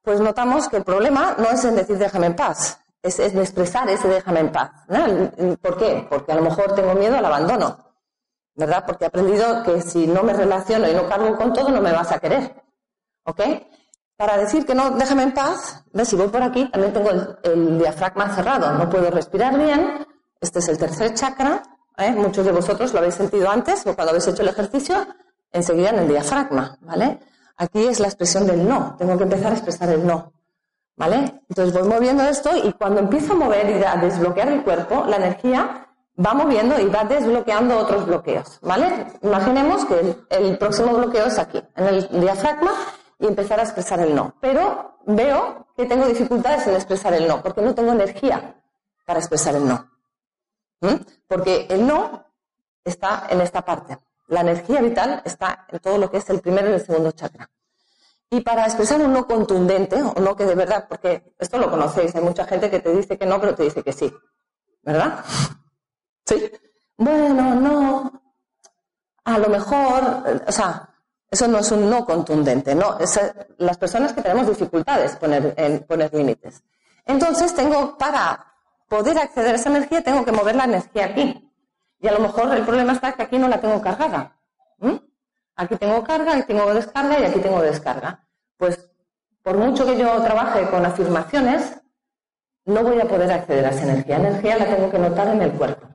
S1: pues notamos que el problema no es en decir déjame en paz, es, en expresar ese déjame en paz. ¿Por qué? Porque a lo mejor tengo miedo al abandono, ¿verdad? Porque he aprendido que si no me relaciono y no cargo con todo, no me vas a querer. ¿Ok? Para decir que no, déjame en paz, ¿ves? Si voy por aquí, también tengo el, diafragma cerrado, no puedo respirar bien. Este es el tercer chakra. ¿eh? Muchos de vosotros lo habéis sentido antes o cuando habéis hecho el ejercicio, enseguida en el diafragma, ¿vale? Aquí es la expresión del no. Tengo que empezar a expresar el no. ¿Vale? Entonces voy moviendo esto y cuando empiezo a mover y a desbloquear el cuerpo, la energía va moviendo y va desbloqueando otros bloqueos. ¿Vale? Imaginemos que el, próximo bloqueo es aquí, en el diafragma, y empezar a expresar el no. Pero veo que tengo dificultades en expresar el no, porque no tengo energía para expresar el no. Porque el no está en esta parte. La energía vital está en todo lo que es el primero y el segundo chakra. Y para expresar un no contundente, o no que de verdad, porque esto lo conocéis, hay mucha gente que te dice que no, pero te dice que sí. ¿Verdad? Sí. bueno, no, a lo mejor, o sea, eso no es un no contundente, no. Es, las personas que tenemos dificultades poner, en poner límites. Entonces tengo, para poder acceder a esa energía, tengo que mover la energía aquí. Y a lo mejor el problema está que aquí no la tengo cargada. Aquí tengo carga, aquí tengo descarga y aquí tengo descarga. Pues por mucho que yo trabaje con afirmaciones, no voy a poder acceder a esa energía. La energía la tengo que notar en el cuerpo.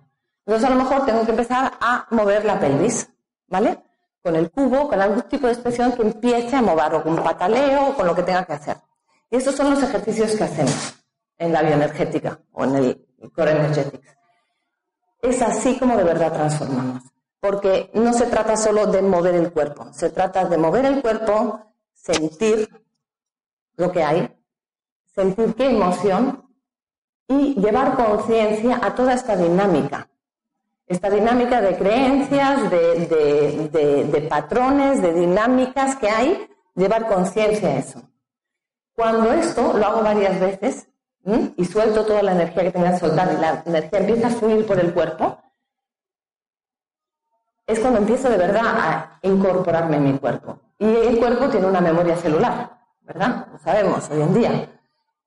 S1: Entonces a lo mejor tengo que empezar a mover la pelvis, ¿vale? Con el cubo, con algún tipo de expresión que empiece a mover, o con pataleo, o con lo que tenga que hacer. Y estos son los ejercicios que hacemos en la bioenergética o en el Core Energetics. Es así como de verdad transformamos. Porque no se trata solo de mover el cuerpo, se trata de mover el cuerpo, sentir lo que hay, sentir qué emoción y llevar conciencia a toda esta dinámica. Esta dinámica de creencias, de, patrones, de dinámicas que hay, llevar conciencia a eso. Cuando esto lo hago varias veces y suelto toda la energía que tenga que soltar y la energía empieza a fluir por el cuerpo, es cuando empiezo de verdad a incorporarme en mi cuerpo. Y el cuerpo tiene una memoria celular, ¿verdad? Lo sabemos hoy en día.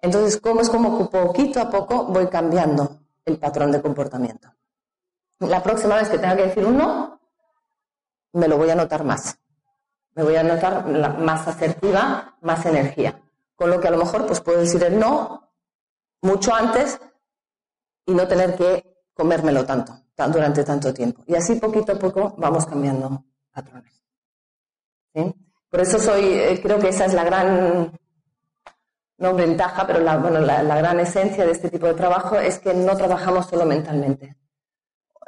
S1: Entonces, ¿cómo es como poquito a poco voy cambiando el patrón de comportamiento? La próxima vez que tenga que decir un no, me lo voy a notar más. Me voy a notar más asertiva, más energía. Con lo que a lo mejor pues puedo decir el no mucho antes y no tener que comérmelo tanto, durante tanto tiempo. Y así poquito a poco vamos cambiando patrones. Por eso soy, eh, creo que esa es la gran no ventaja, pero la, bueno, la, gran esencia de este tipo de trabajo es que no trabajamos solo mentalmente.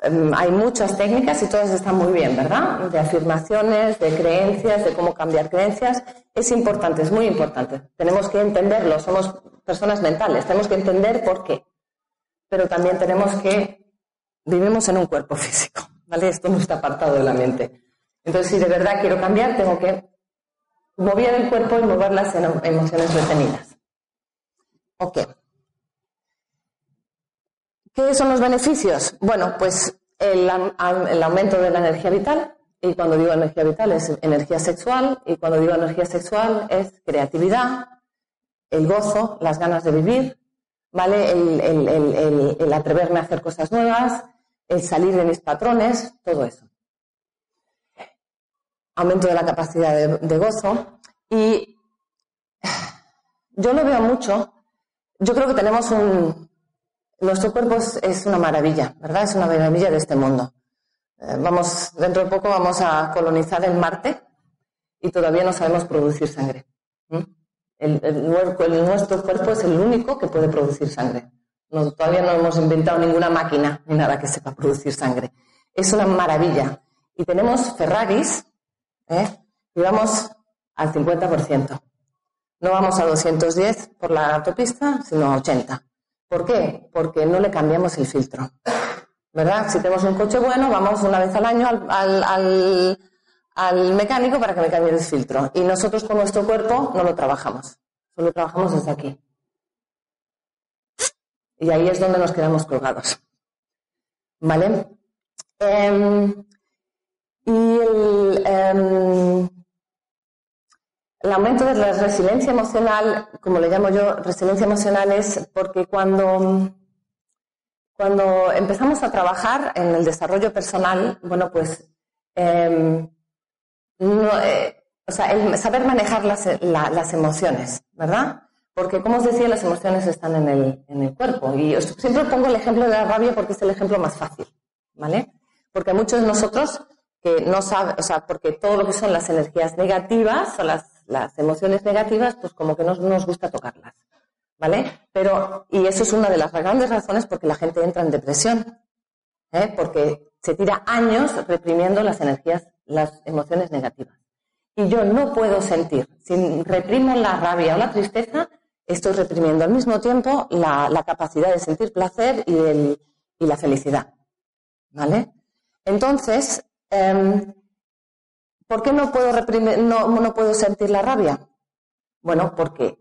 S1: Em, hay muchas técnicas y todas están muy bien, ¿verdad? De afirmaciones, de creencias, de cómo cambiar creencias. Es importante, es muy importante. Tenemos que entenderlo, somos personas mentales, tenemos que entender por qué. Pero también tenemos que, vivimos en un cuerpo físico, ¿vale? Esto no está apartado de la mente. Entonces, si de verdad quiero cambiar, tengo que mover el cuerpo y mover las emociones retenidas. Ok. ¿Qué son los beneficios? Bueno, pues el, aumento de la energía vital, y cuando digo energía vital es energía sexual, y cuando digo energía sexual es creatividad, el gozo, las ganas de vivir, ¿vale? El, atreverme a hacer cosas nuevas, el salir de mis patrones, todo eso. Aumento de la capacidad de, de gozo. Y yo lo veo mucho yo creo que tenemos un... Nuestro cuerpo es, una maravilla, ¿verdad? Es una maravilla de este mundo. Eh, vamos, dentro de poco vamos a colonizar el Marte y todavía no sabemos producir sangre. El, nuestro cuerpo es el único que puede producir sangre. todavía no hemos inventado ninguna máquina ni nada que sepa producir sangre. Es una maravilla. Y tenemos Ferraris, ¿eh? y vamos al 50%. No vamos a 210 por la autopista, sino a 80. ¿Por qué? Porque no le cambiamos el filtro. ¿Verdad? Si tenemos un coche bueno, vamos una vez al año al, al, mecánico para que me cambie el filtro. Y nosotros con nuestro cuerpo no lo trabajamos. Solo trabajamos desde aquí. Y ahí es donde nos quedamos colgados. ¿Vale? Em, y el, em, el aumento de la resiliencia emocional, como le llamo yo, resiliencia emocional es porque cuando, cuando empezamos a trabajar en el desarrollo personal, bueno, pues, em, eh, o sea, el saber manejar las, las, emociones, ¿verdad? Porque, como os decía, las emociones están en el, en el cuerpo. Y siempre pongo el ejemplo de la rabia porque es el ejemplo más fácil, ¿vale? Porque muchos de nosotros que no saben, o sea, porque todo lo que son las energías negativas o las las emociones negativas, pues como que no nos gusta tocarlas, ¿vale? Pero, y eso es una de las grandes razones por que la gente entra en depresión, ¿eh? porque se tira años reprimiendo las energías, las emociones negativas. Y yo no puedo sentir, si reprimo la rabia o la tristeza, estoy reprimiendo al mismo tiempo la, capacidad de sentir placer y, y, la felicidad, ¿vale? Entonces, em, ¿Por qué no puedo reprimir, no, puedo sentir la rabia? Bueno, porque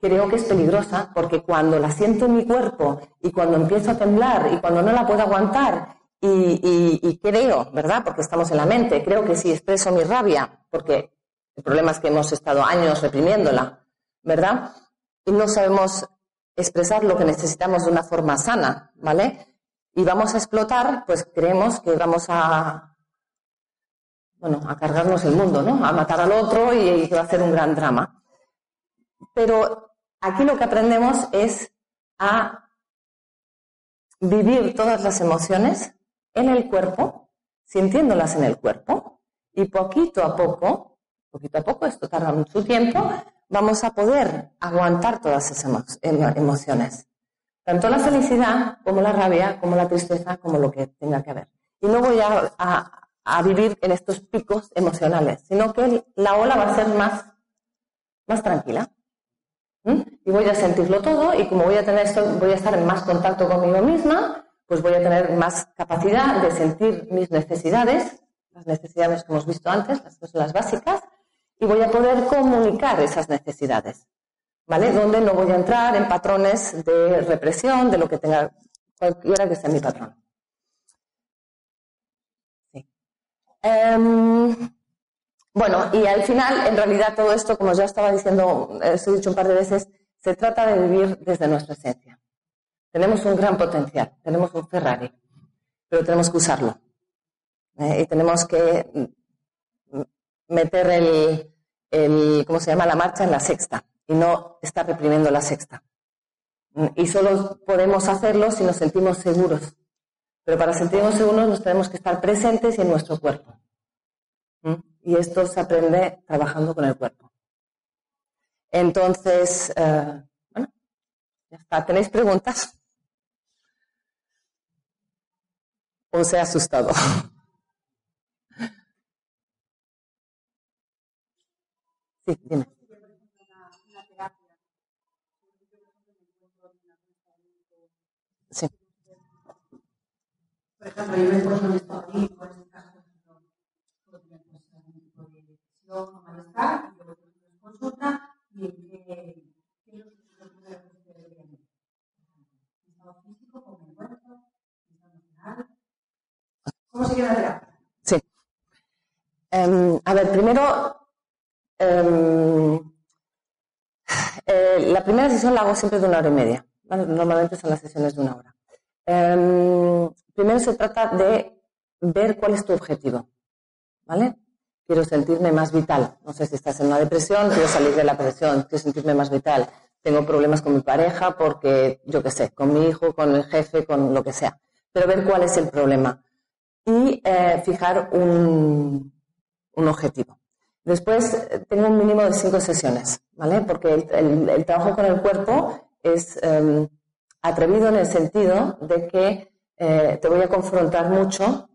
S1: creo que es peligrosa, porque cuando la siento en mi cuerpo y cuando empiezo a temblar y cuando no la puedo aguantar y, creo, ¿verdad? Porque estamos en la mente, creo que si expreso mi rabia, porque el problema es que hemos estado años reprimiéndola, ¿verdad? Y no sabemos expresar lo que necesitamos de una forma sana, ¿vale? Y vamos a explotar, pues creemos que vamos a, bueno, a cargarnos el mundo, ¿no? A matar al otro y, va a hacer un gran drama. Pero aquí lo que aprendemos es a vivir todas las emociones en el cuerpo, sintiéndolas en el cuerpo, y poquito a poco, poquito a poco, esto tarda mucho tiempo, vamos a poder aguantar todas esas emociones. Tanto la felicidad como la rabia, como la tristeza, como lo que tenga que haber. Y no voy a, vivir en estos picos emocionales, sino que la ola va a ser más, más tranquila. ¿Mm? Y voy a sentirlo todo y como voy a tener voy a estar en más contacto conmigo misma pues voy a tener más capacidad de sentir mis necesidades, las necesidades que hemos visto antes, las básicas, y voy a poder comunicar esas necesidades, ¿vale? Donde no voy a entrar en patrones de represión, de lo que tenga cualquiera que sea mi patrón. Em, bueno, y al final, en realidad, todo esto, como ya estaba diciendo, os he dicho un par de veces, se trata de vivir desde nuestra esencia. Tenemos un gran potencial, tenemos un Ferrari, pero tenemos que usarlo. ¿eh? y tenemos que meter el, ¿cómo se llama?, la marcha en la sexta y no estar reprimiendo la sexta. Y solo podemos hacerlo si nos sentimos seguros. Pero para sentirnos seguros nos tenemos que estar presentes y en nuestro cuerpo. Y esto se aprende trabajando con el cuerpo. Entonces, eh, bueno, ya está. ¿Tenéis preguntas? o se ha asustado? Sí, dime. Sí. Por ejemplo, yo me encuentro en estado anímico, en este caso, podría pasar un tipo de depresión o malestar, y luego tengo consulta, y en qué, es lo que se puede hacer en estado físico, cómo me encuentro, en estado emocional. ¿Cómo se queda la Sí. Em, a ver, primero, em, eh, la primera sesión la hago siempre de una hora y media. Normalmente son las sesiones de una hora. Em, primero se trata de ver cuál es tu objetivo. ¿Vale? Quiero sentirme más vital. No sé si estás en una depresión, quiero salir de la depresión, quiero sentirme más vital. Tengo problemas con mi pareja porque, yo qué sé, con mi hijo, con el jefe, con lo que sea. Pero ver cuál es el problema y eh, fijar un, objetivo. Después eh, tengo un mínimo de cinco sesiones, ¿vale? Porque el, trabajo con el cuerpo es em, atrevido en el sentido de que eh, te voy a confrontar mucho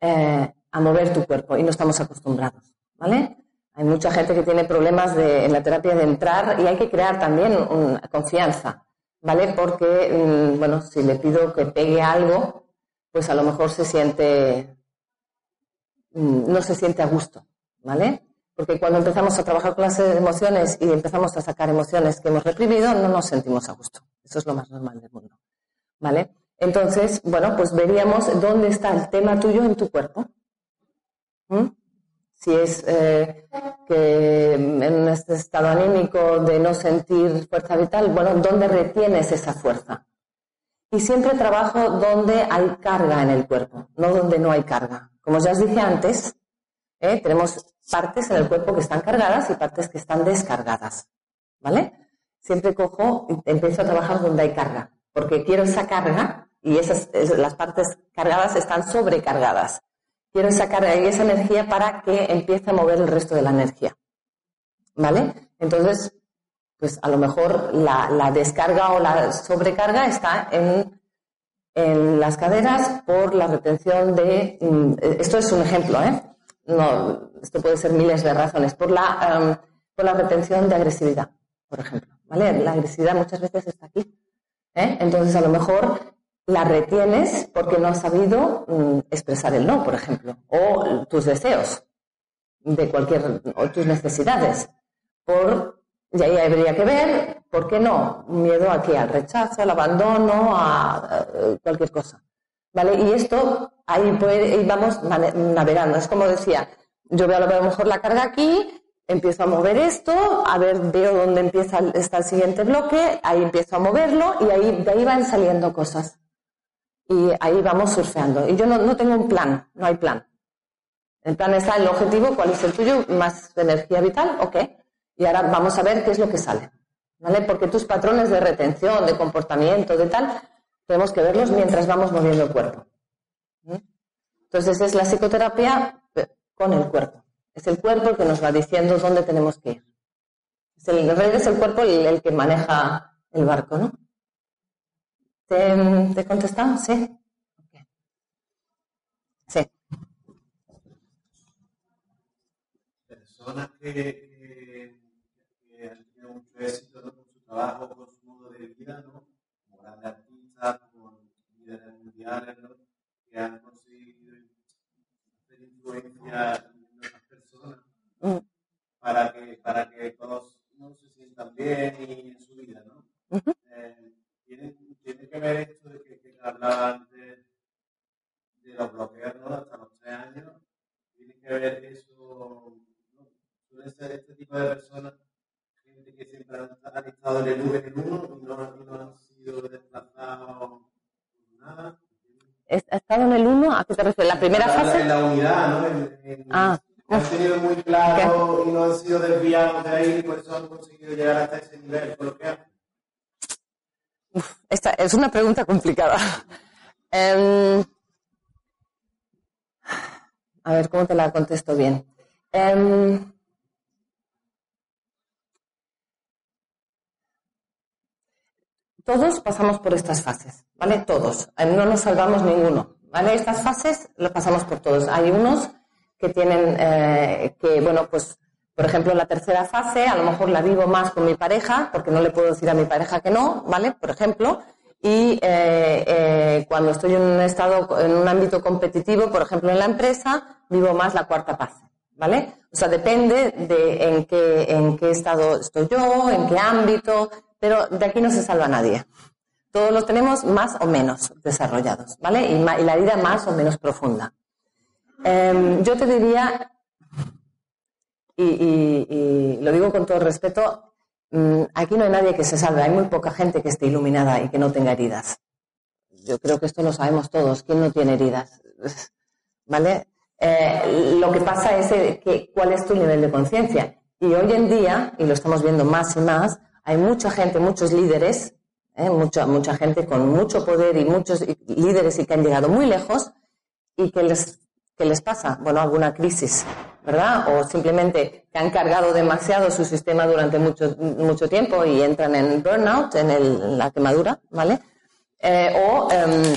S1: a mover tu cuerpo y no estamos acostumbrados, ¿vale? Hay mucha gente que tiene problemas en la terapia de entrar y hay que crear también una confianza, ¿vale? Porque, mm, bueno, si le pido que pegue algo, pues a lo mejor se siente, mm, no se siente a gusto, ¿vale? Porque cuando empezamos a trabajar con las emociones y empezamos a sacar emociones que hemos reprimido, no nos sentimos a gusto. Eso es lo más normal del mundo, ¿vale? Entonces, bueno, pues veríamos dónde está el tema tuyo en tu cuerpo. Si es eh, que en este estado anímico de no sentir fuerza vital, bueno, ¿dónde retienes esa fuerza? Y siempre trabajo donde hay carga en el cuerpo, no donde no hay carga. Como ya os dije antes, ¿eh? tenemos partes en el cuerpo que están cargadas y partes que están descargadas. ¿Vale? Siempre cojo, empiezo a trabajar donde hay carga, porque quiero esa carga y esas, las partes cargadas están sobrecargadas. Quiero esa carga y esa energía para que empiece a mover el resto de la energía. ¿Vale? Entonces, pues a lo mejor la, descarga o la sobrecarga está en, las caderas por la retención de... Mm, esto es un ejemplo, ¿eh? No, esto puede ser miles de razones. Por la, em, por la retención de agresividad, por ejemplo. La agresividad muchas veces está aquí. ¿eh? Entonces, a lo mejor la retienes porque no has sabido mm, expresar el no, por ejemplo, o tus deseos de cualquier, o tus necesidades, por y ahí habría que ver, ¿por qué no? Miedo aquí al rechazo, al abandono, a, cualquier cosa. ¿Vale? Y esto, ahí, puede, vamos navegando. Es como decía, yo veo a lo mejor la carga aquí, empiezo a mover esto, a ver, veo dónde empieza está el siguiente bloque, ahí empiezo a moverlo y ahí, de ahí van saliendo cosas. Y ahí vamos surfeando. Y yo no, no tengo un plan, no hay plan. El plan está el objetivo, cuál es el tuyo, más energía vital, ok. Y ahora vamos a ver qué es lo que sale. ¿Vale? Porque tus patrones de retención, de comportamiento, de tal, tenemos que verlos mientras vamos moviendo el cuerpo. Entonces es la psicoterapia con el cuerpo. Es el cuerpo el que nos va diciendo dónde tenemos que ir. Es el, en realidad es el cuerpo el, que maneja el barco, ¿no? ¿Te, he contestado? Sí. Sí.
S2: Personas que, han tenido mucho éxito con su trabajo, con su modo de vida, ¿no? Como grandes artistas, como líderes mundiales, ¿no? Que han conseguido hacer influencia Mm. para que, para que todos no se sientan bien y en su vida, ¿no? Eh, tiene, tiene, que ver esto de que, que hablaba antes de los bloqueos ¿no? hasta los tres años, tiene que ver eso, ¿no? suelen ser este tipo de personas, gente que siempre han, han estado en el U en el 1 y no, no han sido desplazados por nada.
S1: ¿Ha estado en el 1? ¿A qué te refieres? ¿La primera fase?
S2: En la unidad, ¿no? En, en, ah han tenido muy claro y no han sido desviados de ahí, por eso han conseguido llegar hasta ese nivel
S1: esta es una pregunta complicada. Em, a ver, ¿cómo te la contesto bien? Em, todos pasamos por estas fases, ¿vale? Todos. No nos salvamos ninguno, ¿vale? Estas fases las pasamos por todos. Hay unos que tienen, eh, que bueno, pues, por ejemplo, la tercera fase, a lo mejor la vivo más con mi pareja, porque no le puedo decir a mi pareja que no, ¿vale? Por ejemplo, y eh, eh, cuando estoy en un estado, en un ámbito competitivo, por ejemplo, en la empresa, vivo más la cuarta fase, ¿vale? O sea, depende de en qué, en qué estado estoy yo, en qué ámbito, pero de aquí no se salva nadie. Todos los tenemos más o menos desarrollados, ¿vale? y la vida más o menos profunda. Em, yo te diría, y, lo digo con todo respeto, mm, aquí no hay nadie que se salve, hay muy poca gente que esté iluminada y que no tenga heridas. Yo creo que esto lo sabemos todos, ¿quién no tiene heridas? ¿Vale? Eh, lo que pasa es que, cuál es tu nivel de conciencia. Y hoy en día, y lo estamos viendo más y más, hay mucha gente, muchos líderes, eh, mucha, mucha gente con mucho poder y muchos líderes y que han llegado muy lejos y que les ¿Qué les pasa? Bueno, alguna crisis, ¿verdad? O simplemente que han cargado demasiado su sistema durante mucho, mucho tiempo y entran en burnout, en, la quemadura, ¿vale? Eh, o, em,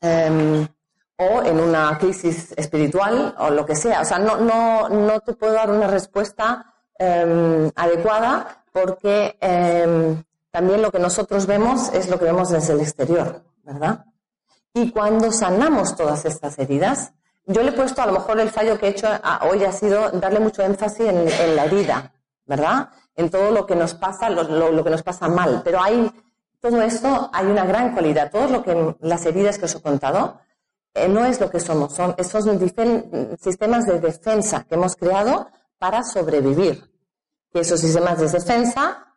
S1: em, o en una crisis espiritual o lo que sea. O sea, no, no, no te puedo dar una respuesta em, adecuada porque también lo que nosotros vemos es lo que vemos desde el exterior, ¿verdad? Y cuando sanamos todas estas heridas, yo le he puesto, a lo mejor el fallo que he hecho hoy ha sido darle mucho énfasis en, la herida, ¿verdad? En todo lo que nos pasa, lo, que nos pasa mal. Pero hay, todo esto, hay una gran cualidad. Todo lo que, las heridas que os he contado, eh, no es lo que somos, son esos sistemas de defensa que hemos creado para sobrevivir. Y esos sistemas de defensa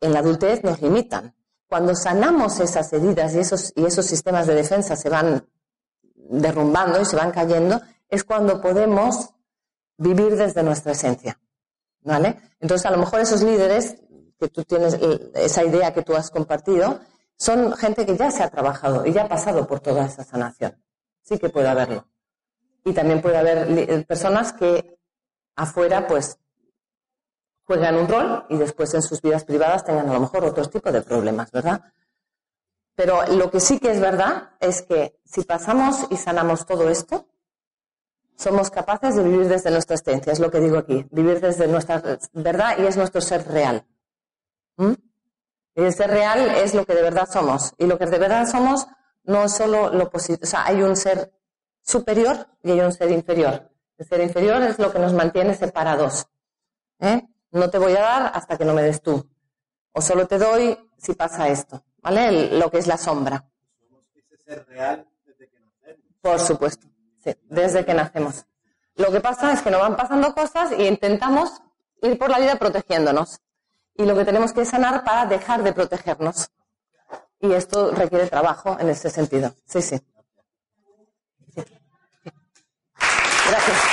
S1: en la adultez nos limitan. Cuando sanamos esas heridas y esos, y esos sistemas de defensa se van derrumbando y se van cayendo, es cuando podemos vivir desde nuestra esencia. ¿Vale? Entonces, a lo mejor esos líderes que tú tienes, esa idea que tú has compartido, son gente que ya se ha trabajado y ya ha pasado por toda esa sanación. Sí que puede haberlo. Y también puede haber eh, personas que afuera, pues, juegan un rol y después en sus vidas privadas tengan a lo mejor otro tipo de problemas, ¿verdad? Pero lo que sí que es verdad es que si pasamos y sanamos todo esto, somos capaces de vivir desde nuestra esencia, es lo que digo aquí, vivir desde nuestra verdad y es nuestro ser real. ¿Mm? Y el ser real es lo que de verdad somos. Y lo que de verdad somos no es solo lo positivo, o sea, hay un ser superior y hay un ser inferior. El ser inferior es lo que nos mantiene separados. ¿eh? No te voy a dar hasta que no me des tú. O solo te doy si pasa esto. ¿Vale? lo que es la sombra.
S2: Ser real desde que nacemos.
S1: Por supuesto, sí, desde que nacemos. Lo que pasa es que nos van pasando cosas y intentamos ir por la vida protegiéndonos. Y lo que tenemos que sanar para dejar de protegernos. Y esto requiere trabajo en ese sentido. Sí. sí. Gracias.